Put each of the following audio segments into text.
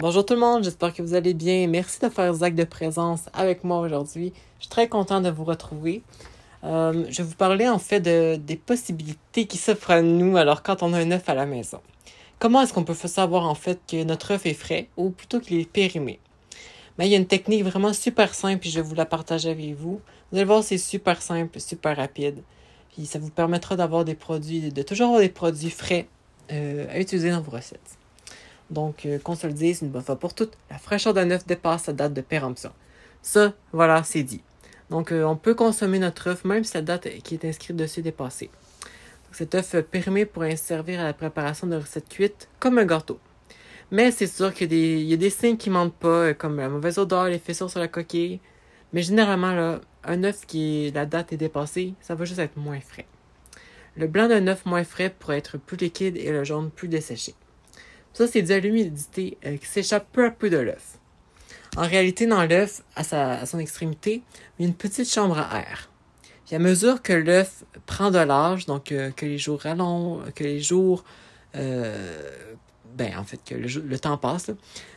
Bonjour tout le monde, j'espère que vous allez bien. Merci de faire Zach de présence avec moi aujourd'hui. Je suis très content de vous retrouver. Euh, je vais vous parler en fait de, des possibilités qui s'offrent à nous alors quand on a un œuf à la maison. Comment est-ce qu'on peut savoir en fait que notre œuf est frais ou plutôt qu'il est périmé? Ben, il y a une technique vraiment super simple et je vais vous la partager avec vous. Vous allez voir, c'est super simple, super rapide. Puis ça vous permettra d'avoir des produits, de toujours avoir des produits frais euh, à utiliser dans vos recettes. Donc, euh, qu'on se le dise une bonne fois pour toutes, la fraîcheur d'un œuf dépasse sa date de péremption. Ça, voilà, c'est dit. Donc, euh, on peut consommer notre œuf même si la date qui est inscrite dessus est dépassée. Cet œuf périmé pourrait servir à la préparation de recettes cuites comme un gâteau. Mais c'est sûr qu'il y, a des signes qui mentent pas, euh, comme la mauvaise odeur, les fissures sur la coquille. Mais généralement, là, un œuf qui la date est dépassée, ça va juste être moins frais. Le blanc d'un œuf moins frais pourrait être plus liquide et le jaune plus desséché. Ça, c'est à l'humidité euh, qui s'échappe peu à peu de l'œuf. En réalité, dans l'œuf, à, à, son extrémité, il y a une petite chambre à air. Puis à mesure que l'œuf prend de l'âge, donc euh, que les jours rallongent, que les jours, euh, ben en fait que le, temps passe,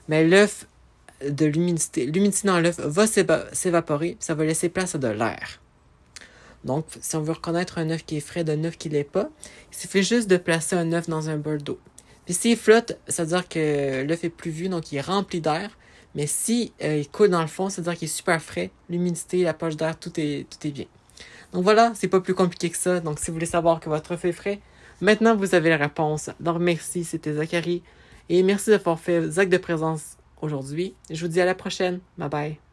mais l'œuf de l'humidité, l'humidité dans l'œuf va s'évaporer, ça va laisser place à de l'air. Donc, si on veut reconnaître un œuf qui est frais d'un œuf qui l'est pas, il suffit juste de placer un œuf dans un bol d'eau. Puis s'il flotte, ça veut dire que l'œuf est plus vu, donc il est rempli d'air. Mais si euh, coule dans le fond, ça veut dire qu'il est super frais. L'humidité, la poche d'air, tout est, tout est bien. Donc voilà, c'est pas plus compliqué que ça. Donc si vous voulez savoir que votre œuf est frais, maintenant vous avez la réponse. Donc merci, c'était Zachary. Et merci d'avoir fait Zach de présence aujourd'hui. Je vous dis à la prochaine. Bye bye.